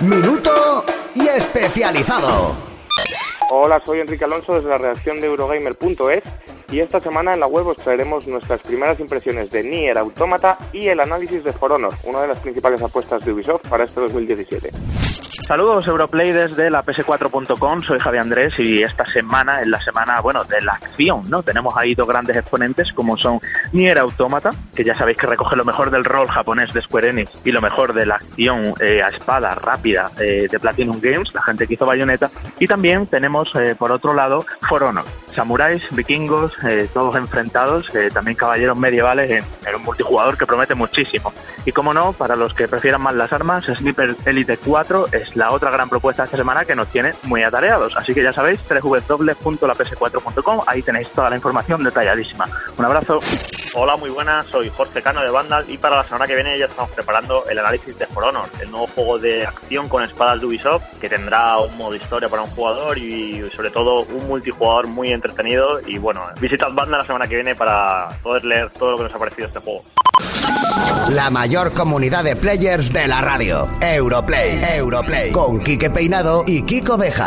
minuto y especializado. Hola, soy Enrique Alonso desde la redacción de Eurogamer.es y esta semana en la web os traeremos nuestras primeras impresiones de Nier Automata y el análisis de For Honor, una de las principales apuestas de Ubisoft para este 2017. Saludos Europlay desde la ps4.com, soy Javi Andrés y esta semana es la semana, bueno, de la acción, ¿no? Tenemos ahí dos grandes exponentes como son Nier Automata, que ya sabéis que recoge lo mejor del rol japonés de Square Enix y lo mejor de la acción eh, a espada rápida eh, de Platinum Games, la gente que hizo Bayonetta, y también tenemos eh, por otro lado For Honor, samuráis, vikingos, todos enfrentados, también caballeros medievales en, en, un multijugador que promete muchísimo. Y como no, para los que prefieran más las armas, Sniper Elite 4 es la otra gran propuesta esta semana que nos tiene muy atareados. Así que ya sabéis, www.laps4.com, ahí tenéis toda la información detalladísima. Un abrazo. Hola, muy buenas, soy Jorge Cano de Vandal y para la semana que viene ya estamos preparando el análisis de For Honor, el nuevo juego de acción con espadas de Ubisoft que tendrá un modo historia para un jugador y sobre todo un multijugador muy entretenido y bueno, visitad Vandal la semana que viene para poder leer todo lo que nos ha parecido este juego. La mayor comunidad de players de la radio. Europlay. Europlay. Con Quique Peinado y Kiko Beja.